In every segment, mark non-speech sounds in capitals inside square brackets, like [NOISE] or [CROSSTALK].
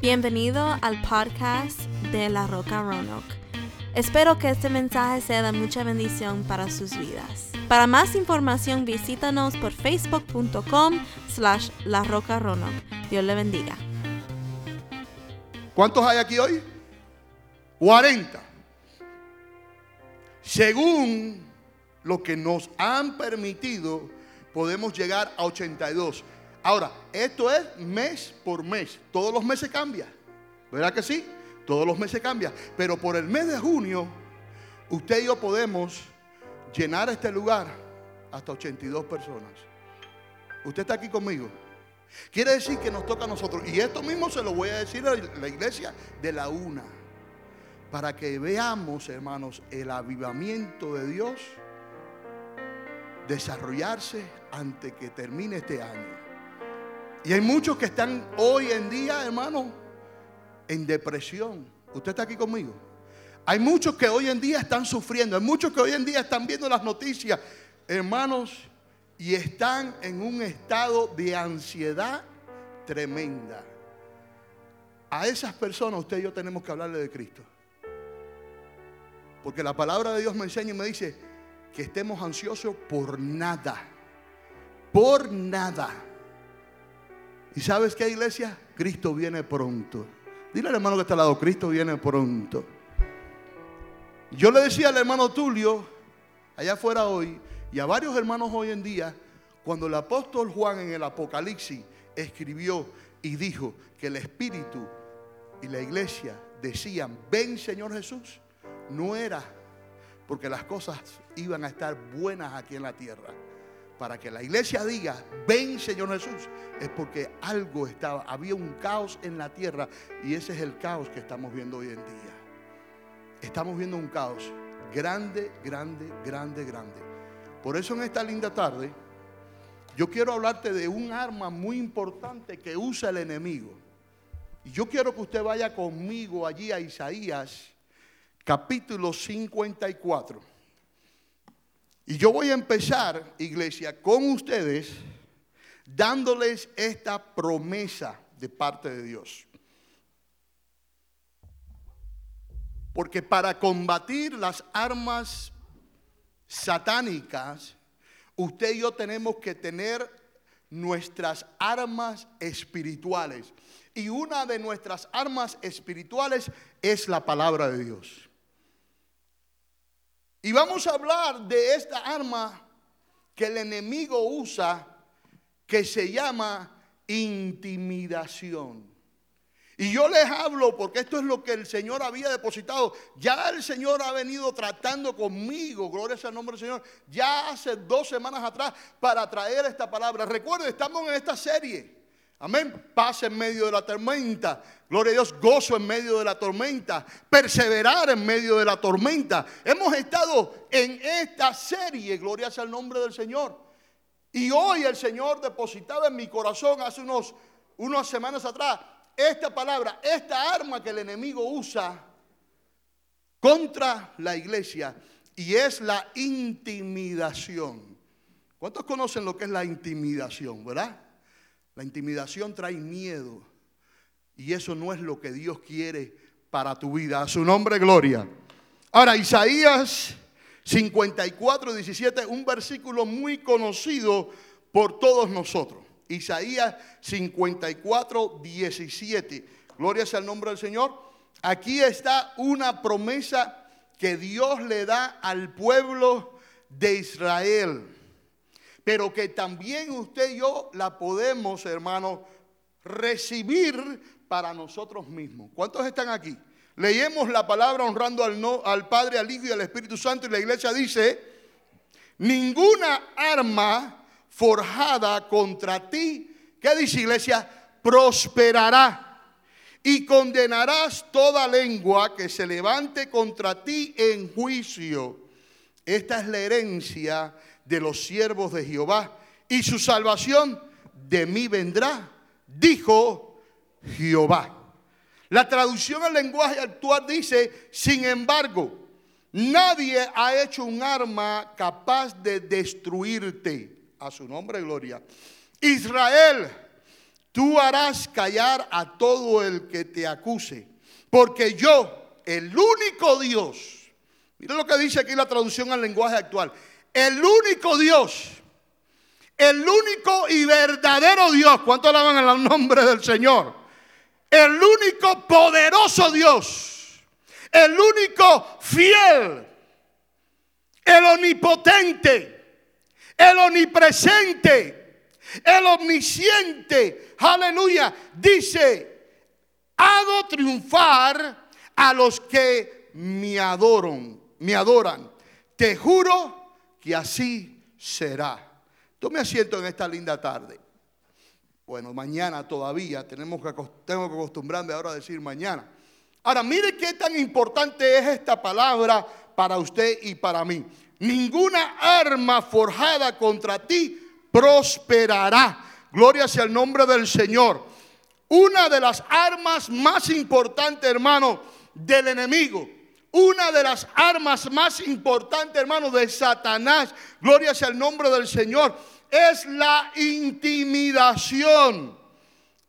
Bienvenido al podcast de La Roca Roanoke. Espero que este mensaje sea de mucha bendición para sus vidas. Para más información visítanos por facebook.com slash La Roca Roanoke. Dios le bendiga. ¿Cuántos hay aquí hoy? 40. Según lo que nos han permitido, podemos llegar a 82. Ahora, esto es mes por mes. Todos los meses cambia. ¿Verdad que sí? Todos los meses cambia. Pero por el mes de junio, usted y yo podemos llenar este lugar hasta 82 personas. Usted está aquí conmigo. Quiere decir que nos toca a nosotros. Y esto mismo se lo voy a decir a la iglesia de la una. Para que veamos, hermanos, el avivamiento de Dios desarrollarse antes que termine este año. Y hay muchos que están hoy en día, hermano, en depresión. ¿Usted está aquí conmigo? Hay muchos que hoy en día están sufriendo. Hay muchos que hoy en día están viendo las noticias, hermanos, y están en un estado de ansiedad tremenda. A esas personas usted y yo tenemos que hablarle de Cristo. Porque la palabra de Dios me enseña y me dice que estemos ansiosos por nada. Por nada. ¿Y sabes qué, iglesia? Cristo viene pronto. Dile al hermano que está al lado, Cristo viene pronto. Yo le decía al hermano Tulio, allá afuera hoy, y a varios hermanos hoy en día, cuando el apóstol Juan en el Apocalipsis escribió y dijo que el Espíritu y la iglesia decían, ven Señor Jesús, no era porque las cosas iban a estar buenas aquí en la tierra para que la iglesia diga, ven Señor Jesús, es porque algo estaba, había un caos en la tierra y ese es el caos que estamos viendo hoy en día. Estamos viendo un caos grande, grande, grande, grande. Por eso en esta linda tarde, yo quiero hablarte de un arma muy importante que usa el enemigo. Y yo quiero que usted vaya conmigo allí a Isaías, capítulo 54. Y yo voy a empezar, iglesia, con ustedes dándoles esta promesa de parte de Dios. Porque para combatir las armas satánicas, usted y yo tenemos que tener nuestras armas espirituales. Y una de nuestras armas espirituales es la palabra de Dios. Y vamos a hablar de esta arma que el enemigo usa, que se llama intimidación. Y yo les hablo porque esto es lo que el Señor había depositado. Ya el Señor ha venido tratando conmigo, gloria sea el nombre del Señor, ya hace dos semanas atrás para traer esta palabra. Recuerden, estamos en esta serie. Amén. Paz en medio de la tormenta. Gloria a Dios, gozo en medio de la tormenta. Perseverar en medio de la tormenta. Hemos estado en esta serie, gloria sea el nombre del Señor. Y hoy el Señor depositaba en mi corazón hace unos, unas semanas atrás esta palabra, esta arma que el enemigo usa contra la iglesia. Y es la intimidación. ¿Cuántos conocen lo que es la intimidación, verdad? La intimidación trae miedo. Y eso no es lo que Dios quiere para tu vida. A su nombre, gloria. Ahora, Isaías 54, 17, un versículo muy conocido por todos nosotros. Isaías 54, 17. Gloria sea el nombre del Señor. Aquí está una promesa que Dios le da al pueblo de Israel pero que también usted y yo la podemos, hermano, recibir para nosotros mismos. ¿Cuántos están aquí? Leemos la palabra honrando al, no, al Padre, al Hijo y al Espíritu Santo y la iglesia dice, ninguna arma forjada contra ti, ¿qué dice iglesia? Prosperará y condenarás toda lengua que se levante contra ti en juicio. Esta es la herencia de los siervos de Jehová, y su salvación de mí vendrá, dijo Jehová. La traducción al lenguaje actual dice, sin embargo, nadie ha hecho un arma capaz de destruirte. A su nombre, gloria. Israel, tú harás callar a todo el que te acuse, porque yo, el único Dios, mira lo que dice aquí la traducción al lenguaje actual, el único Dios, el único y verdadero Dios, ¿cuánto alaban el nombre del Señor? El único poderoso Dios, el único fiel, el omnipotente, el omnipresente, el omnisciente, aleluya, dice, hago triunfar a los que me adoran, me adoran. Te juro que así será. Tome asiento en esta linda tarde. Bueno, mañana todavía, tenemos que, tengo que acostumbrarme ahora a decir mañana. Ahora, mire qué tan importante es esta palabra para usted y para mí. Ninguna arma forjada contra ti prosperará. Gloria sea el nombre del Señor. Una de las armas más importantes, hermano, del enemigo. Una de las armas más importantes, hermano, de Satanás. Gloria sea el nombre del Señor. Es la intimidación.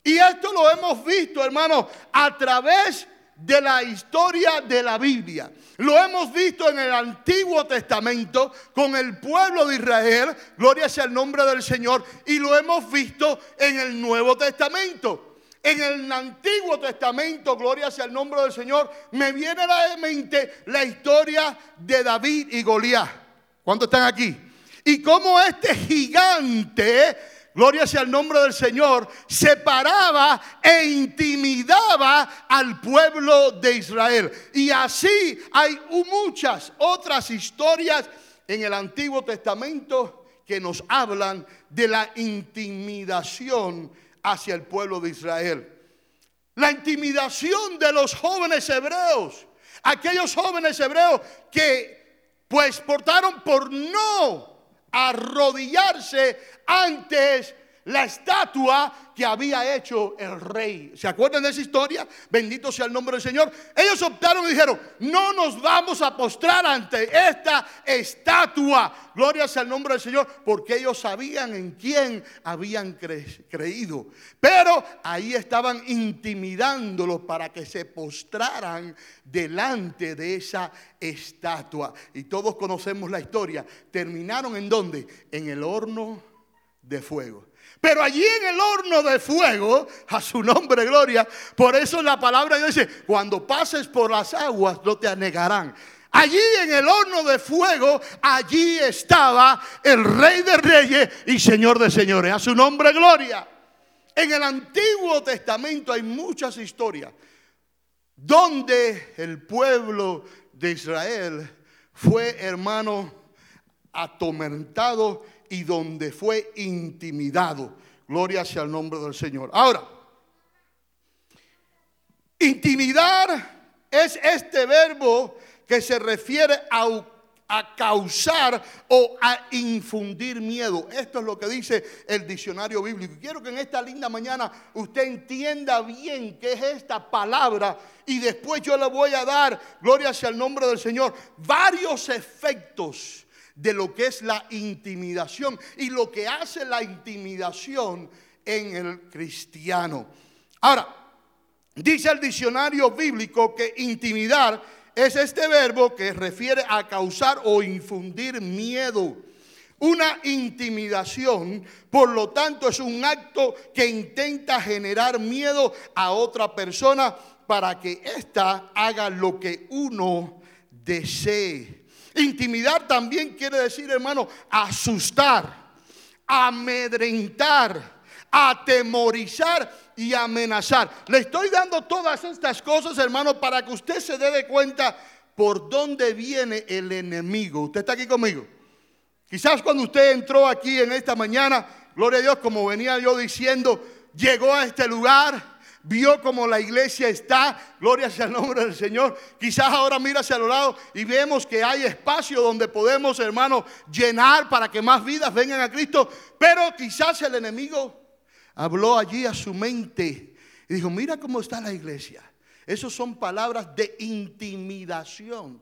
Y esto lo hemos visto, hermano, a través de la historia de la Biblia. Lo hemos visto en el Antiguo Testamento con el pueblo de Israel, gloria sea el nombre del Señor, y lo hemos visto en el Nuevo Testamento. En el Antiguo Testamento, gloria sea el nombre del Señor, me viene a la mente la historia de David y Goliat. ¿Cuántos están aquí? Y cómo este gigante gloria sea el nombre del Señor, separaba e intimidaba al pueblo de Israel. Y así hay muchas otras historias en el Antiguo Testamento que nos hablan de la intimidación hacia el pueblo de Israel. La intimidación de los jóvenes hebreos, aquellos jóvenes hebreos que pues portaron por no arrodillarse antes la estatua que había hecho el rey. ¿Se acuerdan de esa historia? Bendito sea el nombre del Señor. Ellos optaron y dijeron, no nos vamos a postrar ante esta estatua. Gloria sea el nombre del Señor, porque ellos sabían en quién habían creído. Pero ahí estaban intimidándolos para que se postraran delante de esa estatua. Y todos conocemos la historia. Terminaron en dónde? En el horno de fuego. Pero allí en el horno de fuego, a su nombre, gloria, por eso la palabra de Dios dice, cuando pases por las aguas no te anegarán. Allí en el horno de fuego, allí estaba el rey de reyes y señor de señores. A su nombre, gloria. En el Antiguo Testamento hay muchas historias donde el pueblo de Israel fue, hermano, atormentado y donde fue intimidado. Gloria sea el nombre del Señor. Ahora, intimidar es este verbo que se refiere a, a, causar o a infundir miedo. Esto es lo que dice el diccionario bíblico. Quiero que en esta linda mañana usted entienda bien qué es esta palabra y después yo le voy a dar, gloria sea el nombre del Señor, varios efectos de lo que es la intimidación y lo que hace la intimidación en el cristiano. Ahora, dice el diccionario bíblico que intimidar es este verbo que refiere a causar o infundir miedo. Una intimidación, por lo tanto, es un acto que intenta generar miedo a otra persona para que ésta haga lo que uno desee. Intimidar también quiere decir, hermano, asustar, amedrentar, atemorizar y amenazar. Le estoy dando todas estas cosas, hermano, para que usted se dé de cuenta por dónde viene el enemigo. ¿Usted está aquí conmigo? Quizás cuando usted entró aquí en esta mañana, gloria a Dios, como venía yo diciendo, llegó a este lugar vio como la iglesia está, gloria sea el nombre del Señor. Quizás ahora mira hacia los lados y vemos que hay espacio donde podemos, hermano, llenar para que más vidas vengan a Cristo. Pero quizás el enemigo habló allí a su mente y dijo, mira cómo está la iglesia. Esas son palabras de intimidación.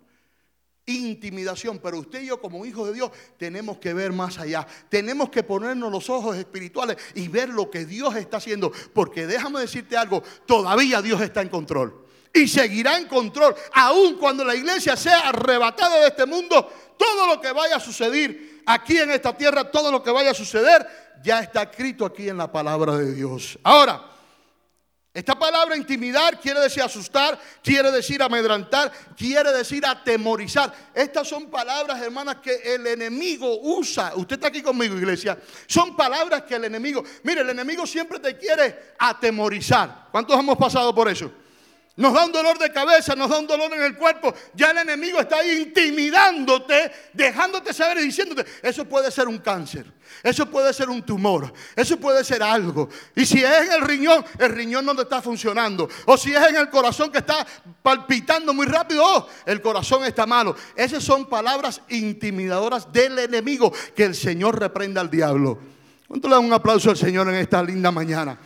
Intimidación. Pero usted y yo como hijos de Dios tenemos que ver más allá. Tenemos que ponernos los ojos espirituales y ver lo que Dios está haciendo. Porque déjame decirte algo, todavía Dios está en control. Y seguirá en control. Aun cuando la iglesia sea arrebatada de este mundo, todo lo que vaya a suceder aquí en esta tierra, todo lo que vaya a suceder, ya está escrito aquí en la palabra de Dios. Ahora, esta palabra intimidar quiere decir asustar, quiere decir amedrantar, quiere decir atemorizar. Estas son palabras, hermanas, que el enemigo usa. Usted está aquí conmigo, iglesia. Son palabras que el enemigo, mire, el enemigo siempre te quiere atemorizar. ¿Cuántos hemos pasado por eso? Nos da un dolor de cabeza, nos da un dolor en el cuerpo. Ya el enemigo está intimidándote, dejándote saber y diciéndote, eso puede ser un cáncer, eso puede ser un tumor, eso puede ser algo. Y si es en el riñón, el riñón no te está funcionando. O si es en el corazón que está palpitando muy rápido, oh, el corazón está malo. Esas son palabras intimidadoras del enemigo. Que el Señor reprenda al diablo. ¿Cuánto le dan un aplauso al Señor en esta linda mañana?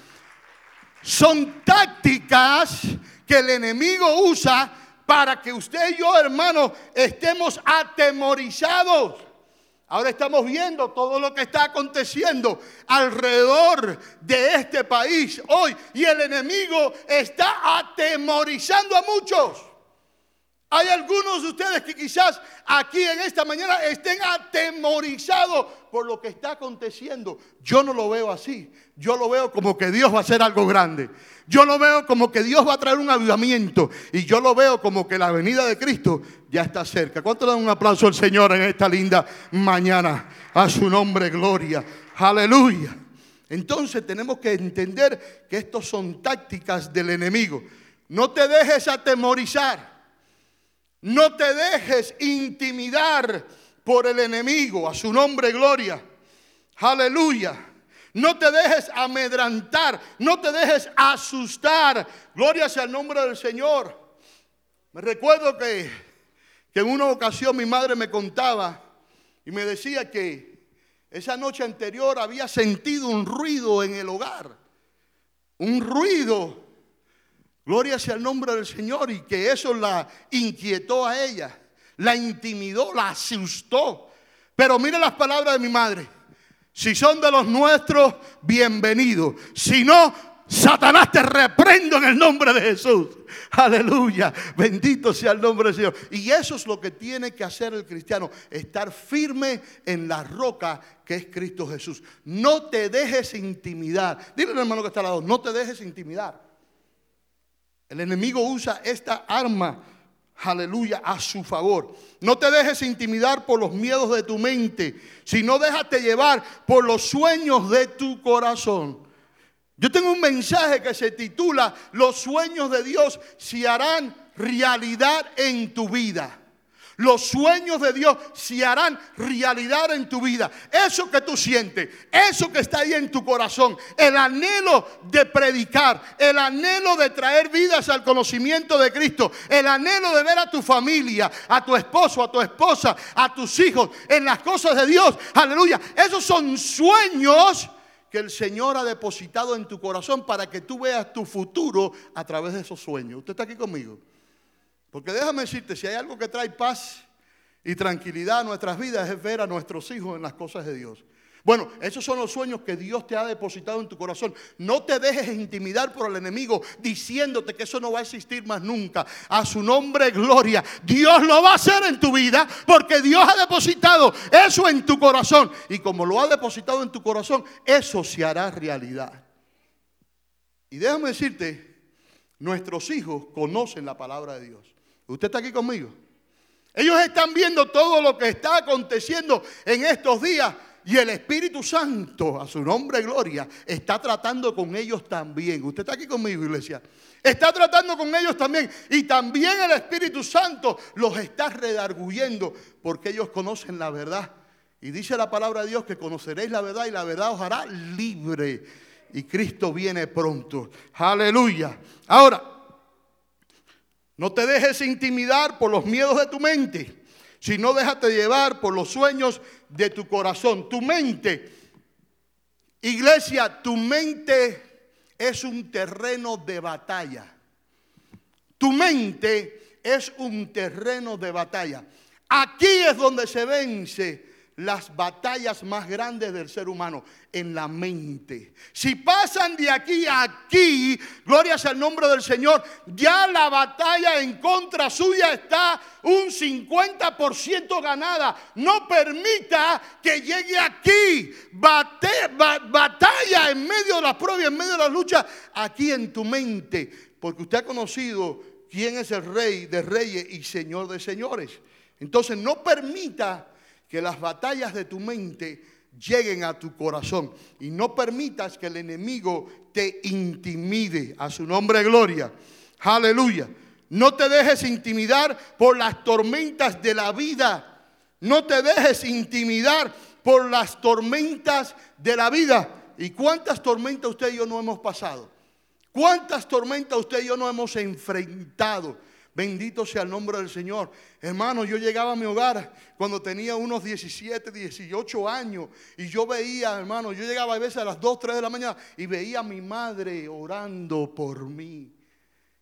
Son tácticas que el enemigo usa para que usted y yo, hermano, estemos atemorizados. Ahora estamos viendo todo lo que está aconteciendo alrededor de este país hoy y el enemigo está atemorizando a muchos. Hay algunos de ustedes que quizás aquí en esta mañana estén atemorizados por lo que está aconteciendo. Yo no lo veo así. Yo lo veo como que Dios va a hacer algo grande. Yo lo veo como que Dios va a traer un avivamiento. Y yo lo veo como que la venida de Cristo ya está cerca. ¿Cuánto le dan un aplauso al Señor en esta linda mañana? A su nombre, gloria. Aleluya. Entonces tenemos que entender que estos son tácticas del enemigo. No te dejes atemorizar. No te dejes intimidar por el enemigo. A su nombre, gloria. Aleluya. No te dejes amedrantar. No te dejes asustar. Gloria sea el nombre del Señor. Me recuerdo que, que en una ocasión mi madre me contaba y me decía que esa noche anterior había sentido un ruido en el hogar. Un ruido Gloria sea el nombre del Señor y que eso la inquietó a ella, la intimidó, la asustó. Pero mire las palabras de mi madre. Si son de los nuestros, bienvenidos. Si no, Satanás te reprendo en el nombre de Jesús. Aleluya. Bendito sea el nombre del Señor. Y eso es lo que tiene que hacer el cristiano. Estar firme en la roca que es Cristo Jesús. No te dejes intimidar. Dile al hermano que está al lado, no te dejes intimidar. El enemigo usa esta arma, aleluya, a su favor. No te dejes intimidar por los miedos de tu mente, sino déjate llevar por los sueños de tu corazón. Yo tengo un mensaje que se titula Los sueños de Dios se harán realidad en tu vida. Los sueños de Dios se harán realidad en tu vida. Eso que tú sientes, eso que está ahí en tu corazón, el anhelo de predicar, el anhelo de traer vidas al conocimiento de Cristo, el anhelo de ver a tu familia, a tu esposo, a tu esposa, a tus hijos en las cosas de Dios. Aleluya. Esos son sueños que el Señor ha depositado en tu corazón para que tú veas tu futuro a través de esos sueños. ¿Usted está aquí conmigo? Porque déjame decirte, si hay algo que trae paz y tranquilidad a nuestras vidas es ver a nuestros hijos en las cosas de Dios. Bueno, esos son los sueños que Dios te ha depositado en tu corazón. No te dejes intimidar por el enemigo diciéndote que eso no va a existir más nunca. A su nombre, gloria. Dios lo va a hacer en tu vida porque Dios ha depositado eso en tu corazón. Y como lo ha depositado en tu corazón, eso se hará realidad. Y déjame decirte, nuestros hijos conocen la palabra de Dios. ¿Usted está aquí conmigo? Ellos están viendo todo lo que está aconteciendo en estos días y el Espíritu Santo, a su nombre gloria, está tratando con ellos también. ¿Usted está aquí conmigo, iglesia? Está tratando con ellos también. Y también el Espíritu Santo los está redarguyendo porque ellos conocen la verdad. Y dice la palabra de Dios que conoceréis la verdad y la verdad os hará libre. Y Cristo viene pronto. Aleluya. Ahora, no te dejes intimidar por los miedos de tu mente, sino déjate llevar por los sueños de tu corazón. Tu mente, iglesia, tu mente es un terreno de batalla. Tu mente es un terreno de batalla. Aquí es donde se vence las batallas más grandes del ser humano, en la mente. Si pasan de aquí a aquí, gloria sea el nombre del Señor, ya la batalla en contra suya está un 50% ganada. No permita que llegue aquí. batalla en medio de las pruebas, en medio de la lucha, aquí en tu mente, porque usted ha conocido quién es el rey de reyes y señor de señores. Entonces no permita que las batallas de tu mente lleguen a tu corazón y no permitas que el enemigo te intimide. A su nombre, gloria. Aleluya. No te dejes intimidar por las tormentas de la vida. No te dejes intimidar por las tormentas de la vida. ¿Y cuántas tormentas usted y yo no hemos pasado? ¿Cuántas tormentas usted y yo no hemos enfrentado? Bendito sea el nombre del Señor. Hermano, yo llegaba a mi hogar cuando tenía unos 17, 18 años y yo veía, hermano, yo llegaba a veces a las 2, 3 de la mañana y veía a mi madre orando por mí.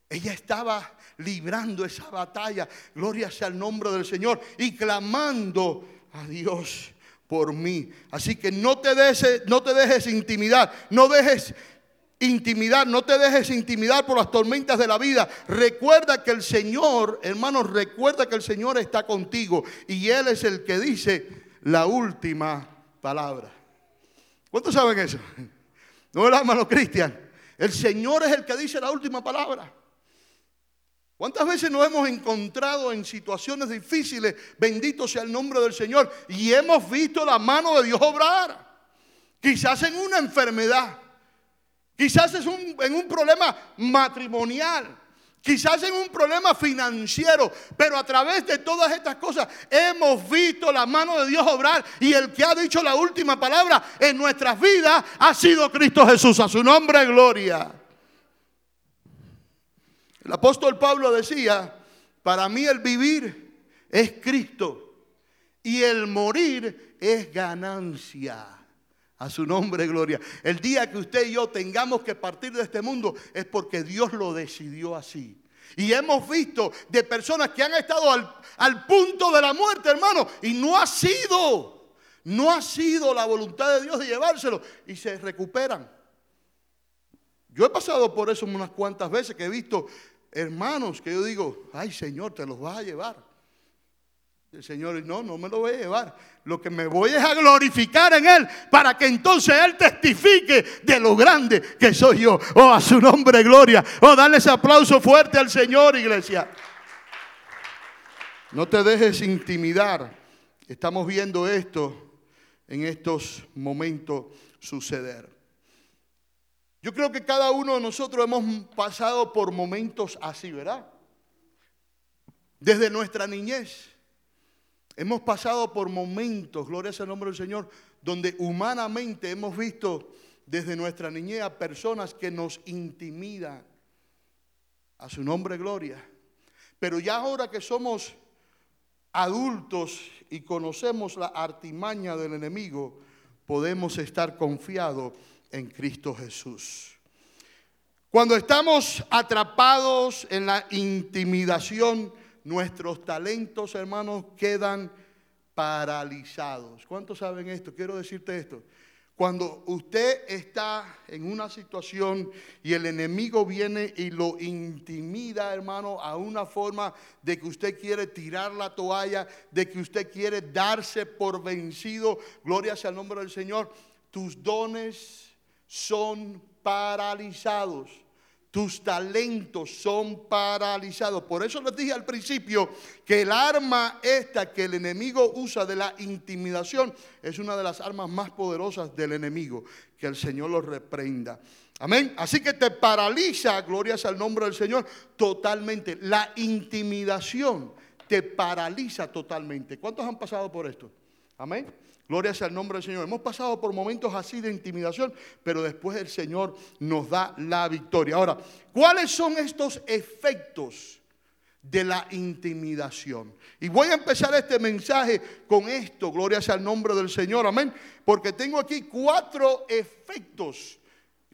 Ella estaba librando esa batalla, gloria sea el nombre del Señor, y clamando a Dios por mí. Así que no te dejes, no te dejes intimidar, no dejes intimidar, no te dejes intimidar por las tormentas de la vida. Recuerda que el Señor, hermanos, recuerda que el Señor está contigo y Él es el que dice la última palabra. ¿Cuántos saben eso? [LAUGHS] No hermano Cristian. El Señor es el que dice la última palabra. ¿Cuántas veces nos hemos encontrado en situaciones difíciles? Bendito sea el nombre del Señor. Y hemos visto la mano de Dios obrar. Quizás en una enfermedad. Quizás es en un problema matrimonial. Quizás en un problema financiero, pero a través de todas estas cosas hemos visto la mano de Dios obrar y el que ha dicho la última palabra en nuestras vidas ha sido Cristo Jesús. A su nombre, gloria. El apóstol Pablo decía, para mí el vivir es Cristo y el morir es ganancia. A su nombre, gloria. El día que usted y yo tengamos que partir de este mundo es porque Dios lo decidió así. Y hemos visto de personas que han estado al, al, punto de la muerte, hermano, y no ha sido, no ha sido la voluntad de Dios de llevárselo y se recuperan. Yo he pasado por eso unas cuantas veces que he visto hermanos que yo digo, ay Señor, te los vas a llevar. El Señor, no, no me lo voy a llevar. Lo que me voy es a glorificar en Él para que entonces Él testifique de lo grande que soy yo. Oh, a su nombre, gloria. Oh, dale ese aplauso fuerte al Señor, iglesia. No te dejes intimidar. Estamos viendo esto en estos momentos suceder. Yo creo que cada uno de nosotros hemos pasado por momentos así, ¿verdad? Desde nuestra niñez. Hemos pasado por momentos, gloria sea el nombre del Señor, donde humanamente hemos visto desde nuestra niñez personas que nos intimidan. A su nombre, gloria. Pero ya ahora que somos adultos y conocemos la artimaña del enemigo, podemos estar confiados en Cristo Jesús. Cuando estamos atrapados en la intimidación, nuestros talentos, hermanos, quedan paralizados. ¿Cuántos saben esto? Quiero decirte esto. Cuando usted está en una situación y el enemigo viene y lo intimida, hermano, a una forma de que usted quiere tirar la toalla, de que usted quiere darse por vencido, gloria sea el nombre del Señor, tus dones son paralizados tus talentos son paralizados. Por eso les dije al principio que el arma esta que el enemigo usa de la intimidación es una de las armas más poderosas del enemigo. Que el Señor lo reprenda. Amén. Así que te paraliza, glorias al nombre del Señor, totalmente. La intimidación te paraliza totalmente. ¿Cuántos han pasado por esto? Amén. Gloria sea el nombre del Señor. Hemos pasado por momentos así de intimidación, pero después el Señor nos da la victoria. Ahora, ¿cuáles son estos efectos de la intimidación? Y voy a empezar este mensaje con esto. Gloria sea el nombre del Señor. Amén. Porque tengo aquí cuatro efectos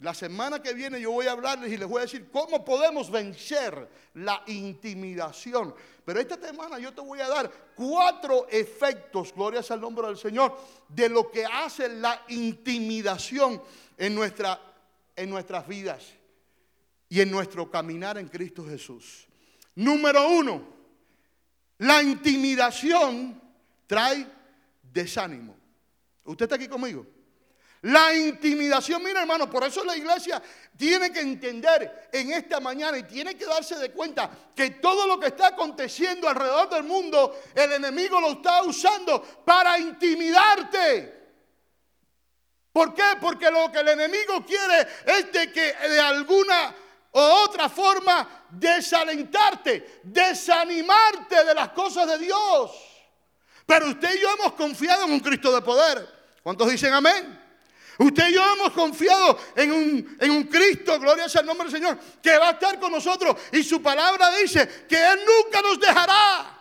La semana que viene yo voy a hablarles y les voy a decir cómo podemos vencer la intimidación. Pero esta semana yo te voy a dar cuatro efectos, glorias al nombre del Señor, de lo que hace la intimidación en, nuestra, en nuestras vidas y en nuestro caminar en Cristo Jesús. Número uno, la intimidación trae desánimo. ¿Usted está aquí conmigo? La intimidación, mira hermano, por eso la iglesia tiene que entender en esta mañana y tiene que darse de cuenta que todo lo que está aconteciendo alrededor del mundo, el enemigo lo está usando para intimidarte. ¿Por qué? Porque lo que el enemigo quiere es de que de alguna o otra forma desalentarte, desanimarte de las cosas de Dios. Pero usted y yo hemos confiado en un Cristo de poder. ¿Cuántos dicen amén? Usted y yo hemos confiado en un, en un Cristo, gloria el nombre del Señor, que va a estar con nosotros. Y su palabra dice que Él nunca nos dejará.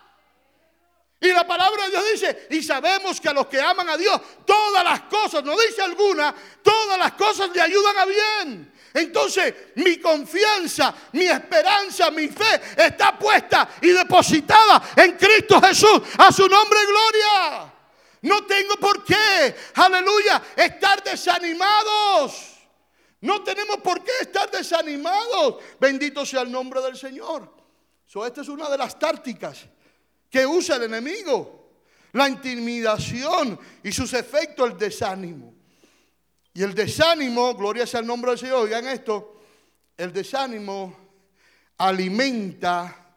Y la palabra de Dios dice, y sabemos que a los que aman a Dios, todas las cosas, no dice alguna, todas las cosas le ayudan a bien. Entonces mi confianza, mi esperanza, mi fe está puesta y depositada en Cristo Jesús. A su nombre gloria. No tengo por qué, aleluya, estar desanimados. No tenemos por qué estar desanimados. Bendito sea el nombre del Señor. esta es una de las tácticas que usa el enemigo. La intimidación y sus efectos, el desánimo. Y el desánimo, gloria sea el nombre del Señor, oigan esto, el desánimo alimenta,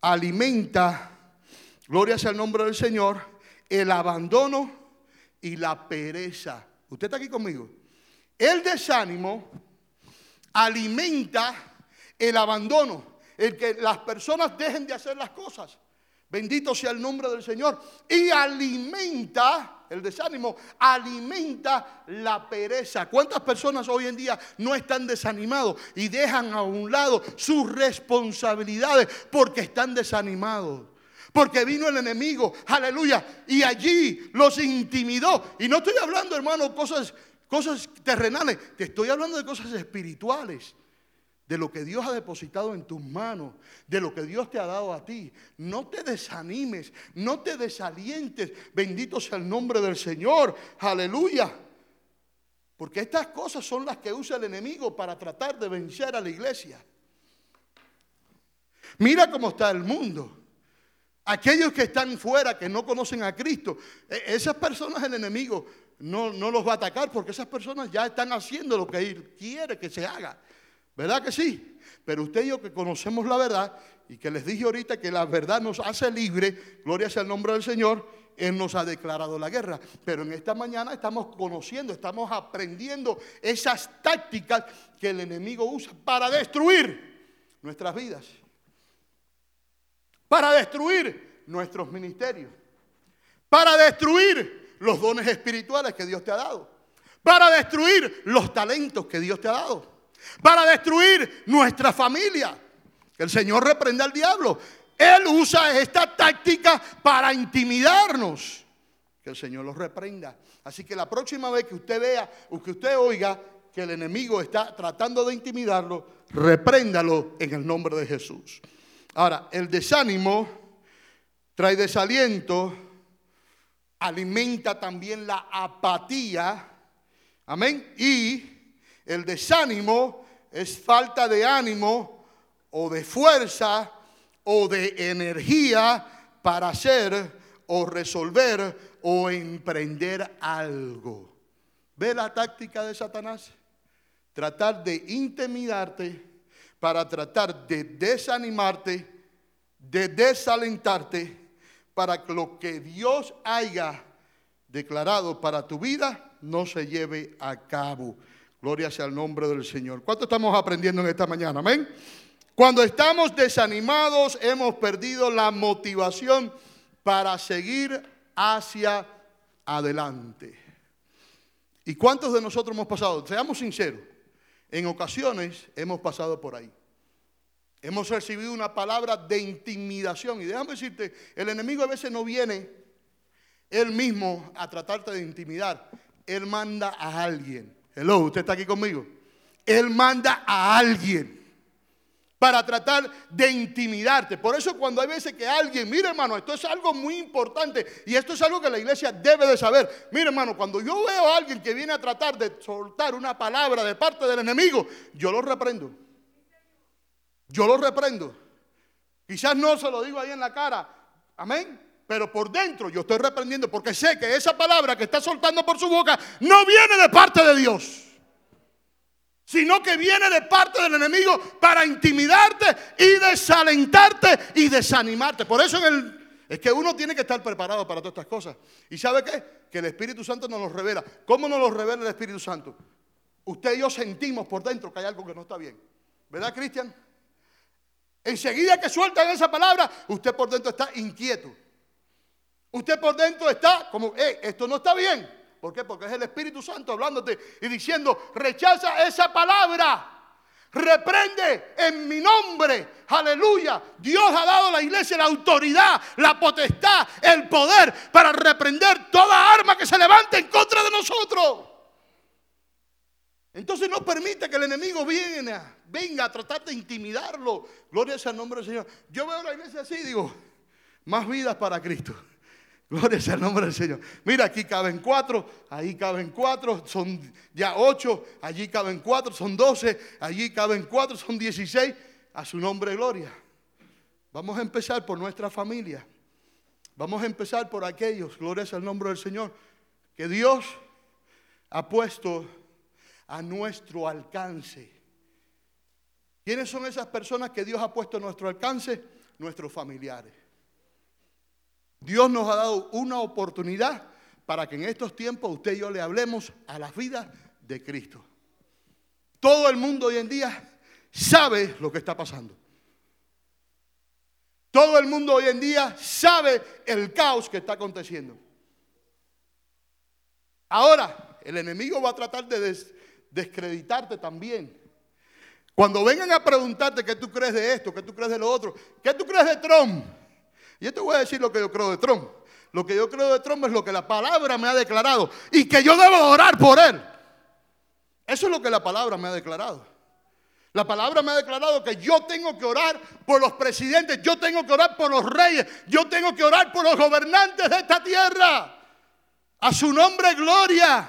alimenta, gloria sea el nombre del Señor, el abandono y la pereza. ¿Usted está aquí conmigo? El desánimo alimenta el abandono, el que las personas dejen de hacer las cosas. Bendito sea el nombre del Señor. Y alimenta, el desánimo, alimenta la pereza. ¿Cuántas personas hoy en día no están desanimados y dejan a un lado sus responsabilidades porque están desanimados? Porque vino el enemigo, aleluya, y allí los intimidó. Y no estoy hablando, hermano, cosas, cosas terrenales, te estoy hablando de cosas espirituales, de lo que Dios ha depositado en tus manos, de lo que Dios te ha dado a ti. No te desanimes, no te desalientes, bendito sea el nombre del Señor, aleluya. Porque estas cosas son las que usa el enemigo para tratar de vencer a la iglesia. Mira cómo está el mundo. Aquellos que están fuera, que no conocen a Cristo, e, esas personas el enemigo no, los va a atacar porque esas personas ya están haciendo lo que Él quiere que se haga. ¿Verdad que sí? Pero usted y yo que conocemos la verdad y que les dije ahorita que la verdad nos hace libre, gloria sea el nombre del Señor, Él nos ha declarado la guerra. Pero en esta mañana estamos conociendo, estamos aprendiendo esas tácticas que el enemigo usa para destruir nuestras vidas para destruir nuestros ministerios, para destruir los dones espirituales que Dios te ha dado, para destruir los talentos que Dios te ha dado, para destruir nuestra familia. Que el Señor reprenda al diablo. Él usa esta táctica para intimidarnos. Que el Señor los reprenda. Así que la próxima vez que usted vea o que usted oiga que el enemigo está tratando de intimidarlo, repréndalo en el nombre de Jesús. Ahora, el desánimo trae desaliento, alimenta también la apatía, amén, y el desánimo es falta de ánimo o de fuerza o de energía para hacer o resolver o emprender algo. ¿Ve la táctica de Satanás? Tratar de intimidarte para tratar de desanimarte, de desalentarte, para que lo que Dios haya declarado para tu vida no se lleve a cabo. Gloria sea el nombre del Señor. ¿Cuánto estamos aprendiendo en esta mañana? Amén. Cuando estamos desanimados, hemos perdido la motivación para seguir hacia adelante. ¿Y cuántos de nosotros hemos pasado? Seamos sinceros. En ocasiones hemos pasado por ahí. Hemos recibido una palabra de intimidación. Y déjame decirte, el enemigo a veces no viene él mismo a tratarte de intimidar. Él manda a alguien. Hello, usted está aquí conmigo. Él manda a alguien para tratar de intimidarte. Por eso cuando hay veces que alguien, mire hermano, esto es algo muy importante y esto es algo que la iglesia debe de saber. Mire hermano, cuando yo veo a alguien que viene a tratar de soltar una palabra de parte del enemigo, yo lo reprendo. Yo lo reprendo. Quizás no se lo digo ahí en la cara, amén. Pero por dentro yo estoy reprendiendo porque sé que esa palabra que está soltando por su boca no viene de parte de Dios sino que viene de parte del enemigo para intimidarte y desalentarte y desanimarte. Por eso es que uno tiene que estar preparado para todas estas cosas. ¿Y sabe qué? Que el Espíritu Santo nos lo revela. ¿Cómo nos lo revela el Espíritu Santo? Usted y yo sentimos por dentro que hay algo que no está bien. ¿Verdad, Cristian? Enseguida que sueltan esa palabra, usted por dentro está inquieto. Usted por dentro está como, eh, esto no está bien. ¿Por qué? Porque es el Espíritu Santo hablándote y diciendo, rechaza esa palabra. Reprende en mi nombre. Aleluya. Dios ha dado a la iglesia la autoridad, la potestad, el poder para reprender toda arma que se levante en contra de nosotros. Entonces no permite que el enemigo venga, venga a tratar de intimidarlo. Gloria sea el nombre del Señor. Yo veo a la iglesia así digo, más vidas para Cristo. Gloria sea el nombre del Señor. Mira, aquí caben cuatro, ahí caben cuatro, son ya ocho, allí caben cuatro, son doce, allí caben cuatro, son dieciséis. A su nombre, gloria. Vamos a empezar por nuestra familia. Vamos a empezar por aquellos, gloria sea el nombre del Señor, que Dios ha puesto a nuestro alcance. ¿Quiénes son esas personas que Dios ha puesto a nuestro alcance? Nuestros familiares. Dios nos ha dado una oportunidad para que en estos tiempos usted y yo le hablemos a la vida de Cristo. Todo el mundo hoy en día sabe lo que está pasando. Todo el mundo hoy en día sabe el caos que está aconteciendo. Ahora, el enemigo va a tratar de descreditarte también. Cuando vengan a preguntarte qué tú crees de esto, qué tú crees de lo otro, qué tú crees de Trump, y te voy a decir lo que yo creo de Trump. Lo que yo creo de Trump es lo que la palabra me ha declarado y que yo debo orar por él. Eso es lo que la palabra me ha declarado. La palabra me ha declarado que yo tengo que orar por los presidentes, yo tengo que orar por los reyes, yo tengo que orar por los gobernantes de esta tierra. A su nombre, gloria.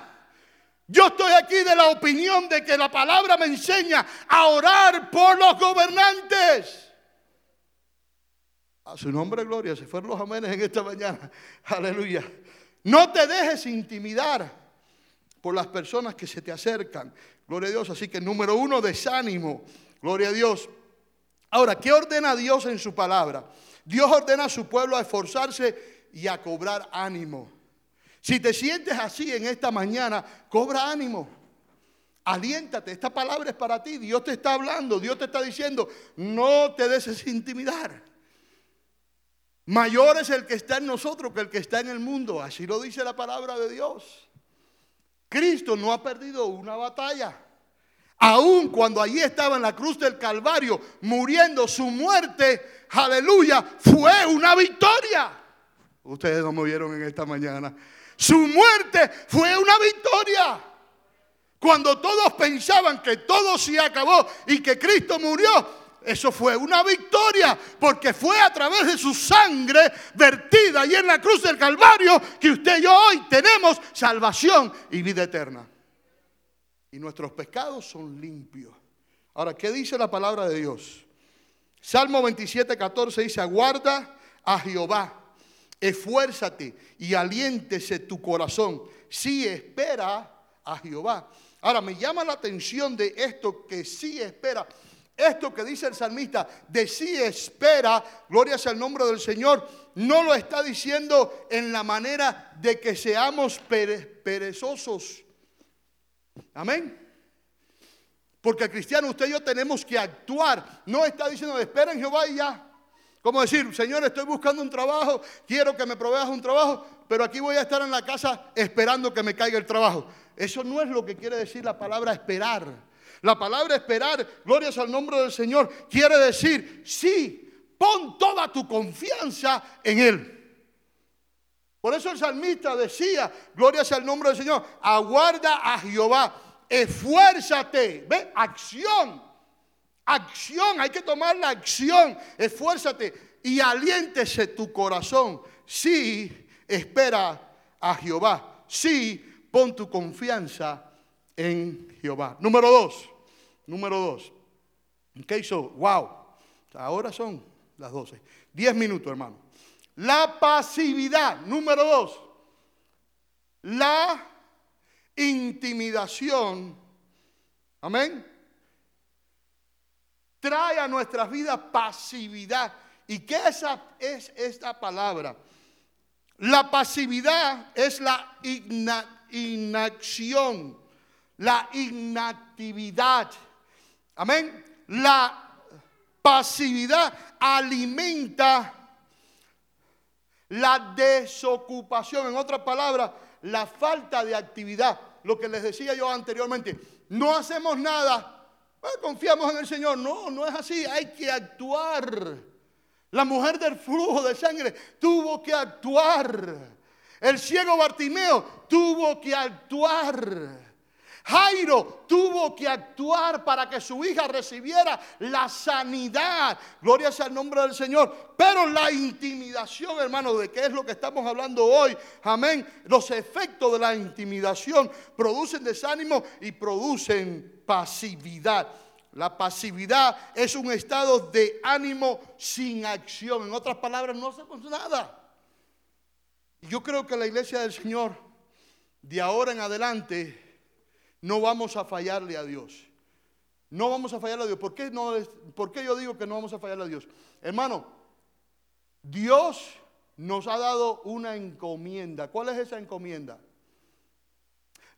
Yo estoy aquí de la opinión de que la palabra me enseña a orar por los gobernantes. A su nombre, gloria. Se fueron los amenes en esta mañana. [LAUGHS] Aleluya. No te dejes intimidar por las personas que se te acercan. Gloria a Dios. Así que número uno, desánimo. Gloria a Dios. Ahora, ¿qué ordena Dios en su palabra? Dios ordena a su pueblo a esforzarse y a cobrar ánimo. Si te sientes así en esta mañana, cobra ánimo. Aliéntate, esta palabra es para ti. Dios te está hablando, Dios te está diciendo, no te dejes intimidar. Mayor es el que está en nosotros que el que está en el mundo. Así lo dice la palabra de Dios. Cristo no ha perdido una batalla. Aun cuando allí estaba en la cruz del Calvario, muriendo, su muerte, aleluya, fue una victoria. Ustedes no me vieron en esta mañana. Su muerte fue una victoria. Cuando todos pensaban que todo se acabó y que Cristo murió, eso fue una victoria porque fue a través de su sangre vertida y en la cruz del Calvario que usted y yo hoy tenemos salvación y vida eterna. Y nuestros pecados son limpios. Ahora, ¿qué dice la palabra de Dios? Salmo 27, 14 dice, aguarda a Jehová, esfuérzate y aliéntese tu corazón. Si espera a Jehová. Ahora, me llama la atención de esto que sí espera. Esto que dice el salmista, de sí espera, gloria sea el nombre del Señor, no lo está diciendo en la manera de que seamos perezosos. Amén. Porque cristiano, usted y yo tenemos que actuar. No está diciendo, espera en Jehová y ya. Como decir, Señor, estoy buscando un trabajo, quiero que me proveas un trabajo, pero aquí voy a estar en la casa esperando que me caiga el trabajo. Eso no es lo que quiere decir la palabra esperar. La palabra esperar, glorias al nombre del Señor, quiere decir, sí, pon toda tu confianza en Él. Por eso el salmista decía, glorias al nombre del Señor, aguarda a Jehová, esfuérzate. ¿Ve? Acción. Acción. Hay que tomar la acción. Esfuérzate y aliéntese tu corazón. Sí, espera a Jehová. Sí, pon tu confianza en Jehová. Número dos. Número dos. ¿Qué hizo? Wow. Ahora son las 12. Diez minutos, hermano. La pasividad. Número dos. La intimidación. Amén. Trae a nuestras vidas pasividad. ¿Y qué esa, es esta palabra? La pasividad es la inacción, la inactividad. Amén. La pasividad alimenta la desocupación. En otras palabras, la falta de actividad. Lo que les decía yo anteriormente. No hacemos nada. Confiamos en el Señor. No, no es así. Hay que actuar. La mujer del flujo de sangre tuvo que actuar. El ciego Bartimeo tuvo que actuar. Jairo tuvo que actuar para que su hija recibiera la sanidad. Gloria sea el nombre del Señor. Pero la intimidación, hermano, de qué es lo que estamos hablando hoy. Amén. Los efectos de la intimidación producen desánimo y producen pasividad. La pasividad es un estado de ánimo sin acción. En otras palabras, no hacemos nada. Yo creo que la iglesia del Señor, de ahora en adelante, no vamos a fallarle a Dios. No vamos a fallarle a Dios. ¿Por qué, no, ¿Por qué yo digo que no vamos a fallarle a Dios? Hermano, Dios nos ha dado una encomienda. ¿Cuál es esa encomienda?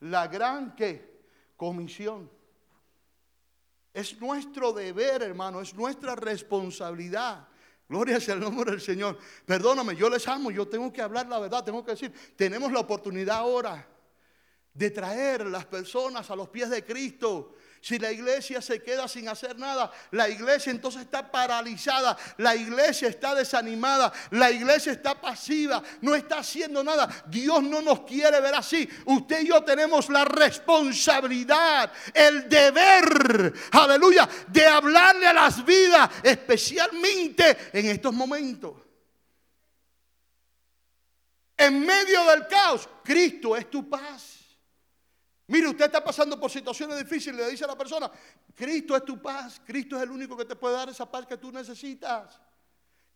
La gran ¿qué? comisión. Es nuestro deber, hermano, es nuestra responsabilidad. Gloria sea el nombre del Señor. Perdóname, yo les amo, yo tengo que hablar la verdad, tengo que decir, tenemos la oportunidad ahora de traer las personas a los pies de Cristo. Si la iglesia se queda sin hacer nada, la iglesia entonces está paralizada, la iglesia está desanimada, la iglesia está pasiva, no está haciendo nada. Dios no nos quiere ver así. Usted y yo tenemos la responsabilidad, el deber, aleluya, de hablarle a las vidas, especialmente en estos momentos. En medio del caos, Cristo es tu paz. Mire, usted está pasando por situaciones difíciles, le dice a la persona, Cristo es tu paz, Cristo es el único que te puede dar esa paz que tú necesitas.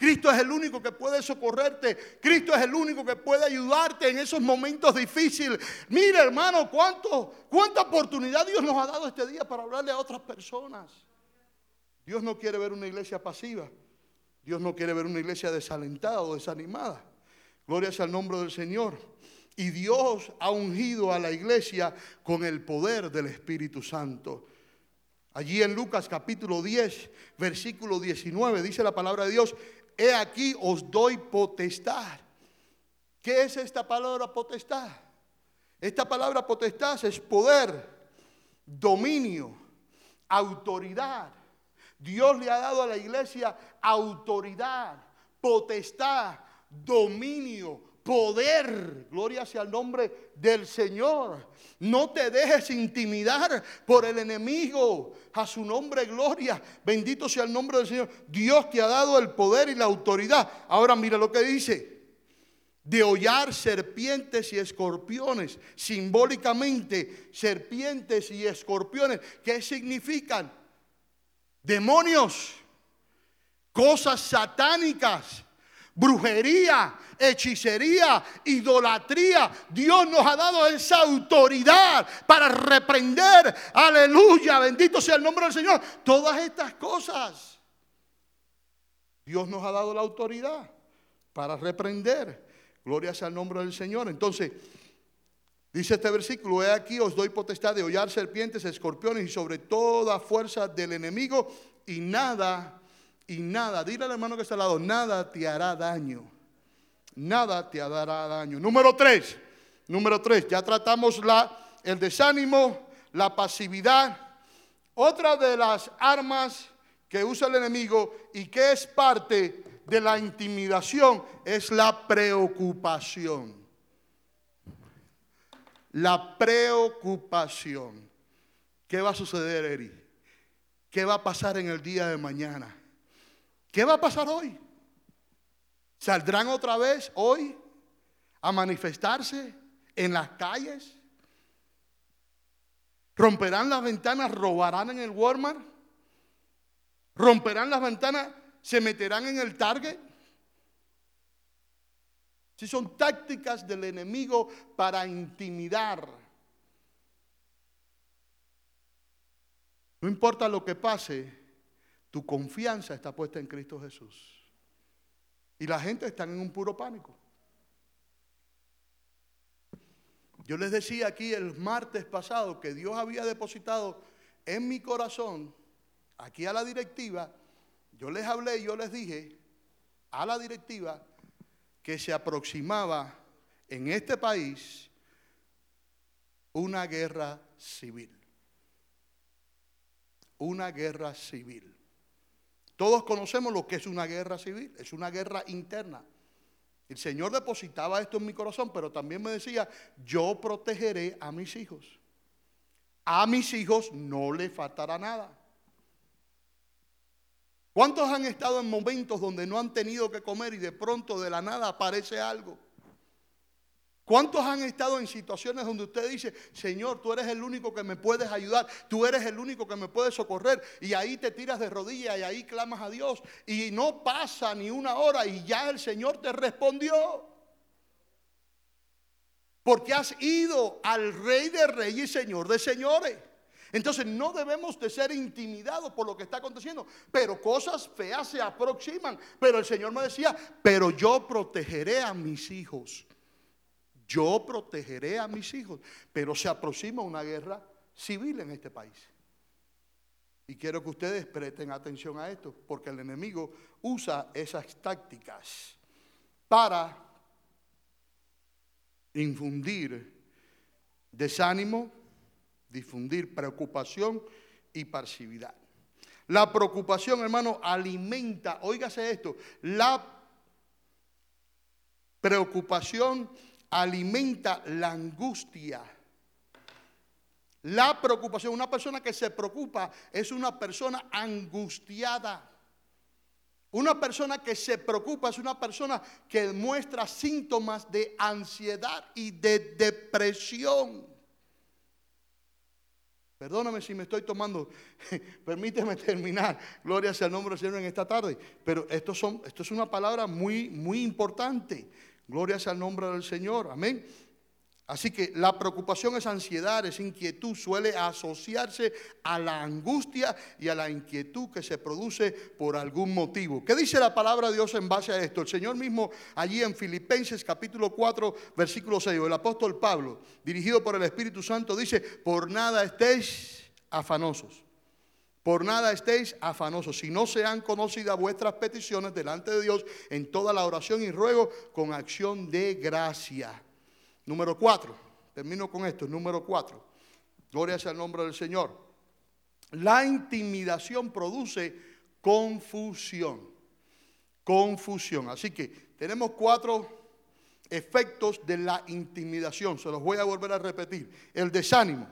Cristo es el único que puede socorrerte. Cristo es el único que puede ayudarte en esos momentos difíciles. Mire, hermano, cuánto, cuánta oportunidad Dios nos ha dado este día para hablarle a otras personas. Dios no quiere ver una iglesia pasiva. Dios no quiere ver una iglesia desalentada o desanimada. Gloria sea al nombre del Señor. Y Dios ha ungido a la iglesia con el poder del Espíritu Santo. Allí en Lucas capítulo 10, versículo 19, dice la palabra de Dios, he aquí os doy potestad. ¿Qué es esta palabra potestad? Esta palabra potestad es poder, dominio, autoridad. Dios le ha dado a la iglesia autoridad, potestad, dominio, poder. Gloria sea el nombre del Señor. No te dejes intimidar por el enemigo. A su nombre, gloria. Bendito sea el nombre del Señor. Dios te ha dado el poder y la autoridad. Ahora mira lo que dice. De hollar serpientes y escorpiones. Simbólicamente, serpientes y escorpiones. ¿Qué significan? Demonios. Cosas satánicas brujería, hechicería, idolatría. Dios nos ha dado esa autoridad para reprender, aleluya, bendito sea el nombre del Señor, todas estas cosas. Dios nos ha dado la autoridad para reprender. Gloria sea el nombre del Señor. Entonces, dice este versículo, he aquí os doy potestad de hollar serpientes, escorpiones y sobre toda fuerza del enemigo y nada y nada, dile al hermano que está al lado, nada te hará daño. Nada te hará daño. Número tres, número tres, ya tratamos la, el desánimo, la pasividad. Otra de las armas que usa el enemigo y que es parte de la intimidación es la preocupación. La preocupación. ¿Qué va a suceder, Eri? ¿Qué va a pasar en el día de mañana? ¿Qué va a pasar hoy? ¿Saldrán otra vez hoy a manifestarse en las calles? ¿Romperán las ventanas? ¿Robarán en el Walmart? ¿Romperán las ventanas? ¿Se meterán en el Target? Si son tácticas del enemigo para intimidar. No importa lo que pase, tu confianza está puesta en Cristo Jesús. Y la gente está en un puro pánico. Yo les decía aquí el martes pasado que Dios había depositado en mi corazón, aquí a la directiva, yo les hablé y yo les dije a la directiva que se aproximaba en este país una guerra civil. Una guerra civil. Todos conocemos lo que es una guerra civil, es una guerra interna. El Señor depositaba esto en mi corazón, pero también me decía, yo protegeré a mis hijos. A mis hijos no le faltará nada. ¿Cuántos han estado en momentos donde no han tenido que comer y de pronto de la nada aparece algo? ¿Cuántos han estado en situaciones donde usted dice, Señor, tú eres el único que me puedes ayudar, tú eres el único que me puedes socorrer? Y ahí te tiras de rodillas y ahí clamas a Dios. Y no pasa ni una hora y ya el Señor te respondió. Porque has ido al Rey de Reyes y Señor de Señores. Entonces no debemos de ser intimidados por lo que está aconteciendo. Pero cosas feas se aproximan. Pero el Señor me decía, pero yo protegeré a mis hijos. Yo protegeré a mis hijos, pero se aproxima una guerra civil en este país. Y quiero que ustedes presten atención a esto, porque el enemigo usa esas tácticas para infundir desánimo, difundir preocupación y pasividad. La preocupación, hermano, alimenta, óigase esto, la preocupación alimenta la angustia. La preocupación, una persona que se preocupa es una persona angustiada. Una persona que se preocupa es una persona que muestra síntomas de ansiedad y de depresión. Perdóname si me estoy tomando, [LAUGHS] permíteme terminar. Gloria sea el nombre del Señor en esta tarde. Pero esto, esto es una palabra muy, muy importante. Gloria sea el nombre del Señor. Amén. Así que la preocupación es ansiedad, es inquietud, suele asociarse a la angustia y a la inquietud que se produce por algún motivo. ¿Qué dice la palabra de Dios en base a esto? El Señor mismo allí en Filipenses capítulo 4 versículo 6, el apóstol Pablo, dirigido por el Espíritu Santo, dice, por nada estéis afanosos. Por nada estéis afanosos, si no sean conocidas vuestras peticiones delante de Dios en toda la oración y ruego con acción de gracia. Número cuatro, termino con esto, número cuatro. Gloria sea el nombre del Señor. La intimidación produce confusión. Confusión. Así que tenemos cuatro efectos de la intimidación. Se los voy a volver a repetir. El desánimo.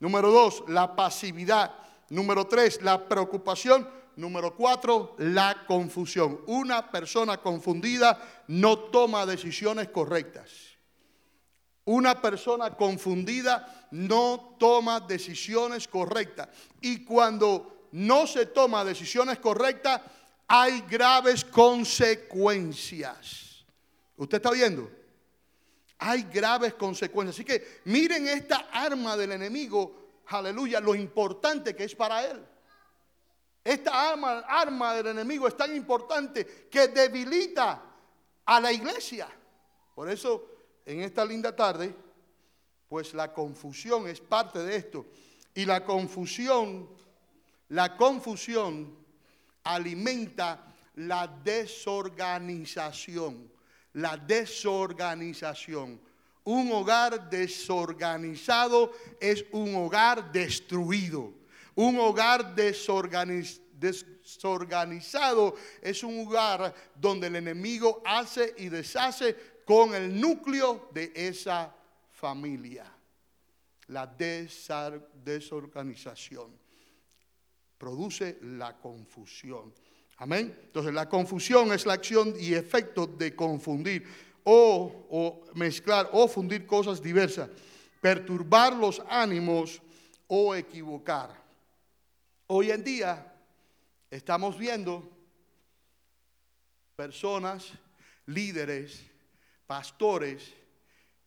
Número dos, la pasividad. Número tres, la preocupación. Número cuatro, la confusión. Una persona confundida no toma decisiones correctas. Una persona confundida no toma decisiones correctas. Y cuando no se toma decisiones correctas, hay graves consecuencias. ¿Usted está viendo? Hay graves consecuencias. Así que miren esta arma del enemigo aleluya, lo importante que es para él. Esta arma, arma del enemigo es tan importante que debilita a la iglesia. Por eso, en esta linda tarde, pues la confusión es parte de esto. Y la confusión, la confusión alimenta la desorganización. La desorganización. Un hogar desorganizado es un hogar destruido. Un hogar desorganizado es un hogar donde el enemigo hace y deshace con el núcleo de esa familia. la desorganización. Produce la confusión. Amén. Entonces la confusión es la acción y efecto de confundir o, o mezclar o fundir cosas diversas, perturbar los ánimos o equivocar. Hoy en día estamos viendo personas, líderes, pastores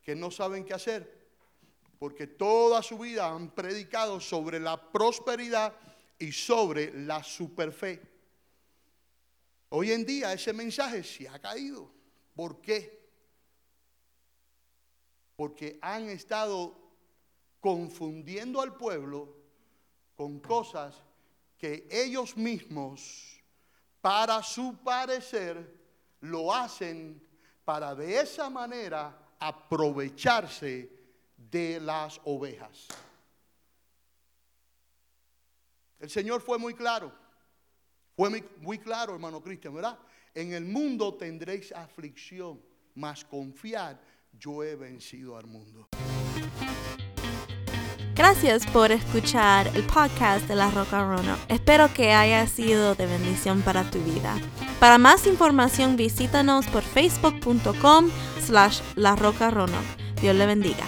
que no saben qué hacer, porque toda su vida han predicado sobre la prosperidad y sobre la superfe. Hoy en día ese mensaje se ha caído. ¿Por qué? Porque han estado confundiendo al pueblo con cosas que ellos mismos, para su parecer, lo hacen para de esa manera aprovecharse de las ovejas. El Señor fue muy claro, fue muy, claro, hermano Cristian, ¿verdad? En el mundo tendréis aflicción, mas confiar, yo he vencido al mundo. Gracias por escuchar el podcast de La Roca Rono. Espero que haya sido de bendición para tu vida. Para más información visítanos por facebook.com slash La Roca Rono. Dios le bendiga.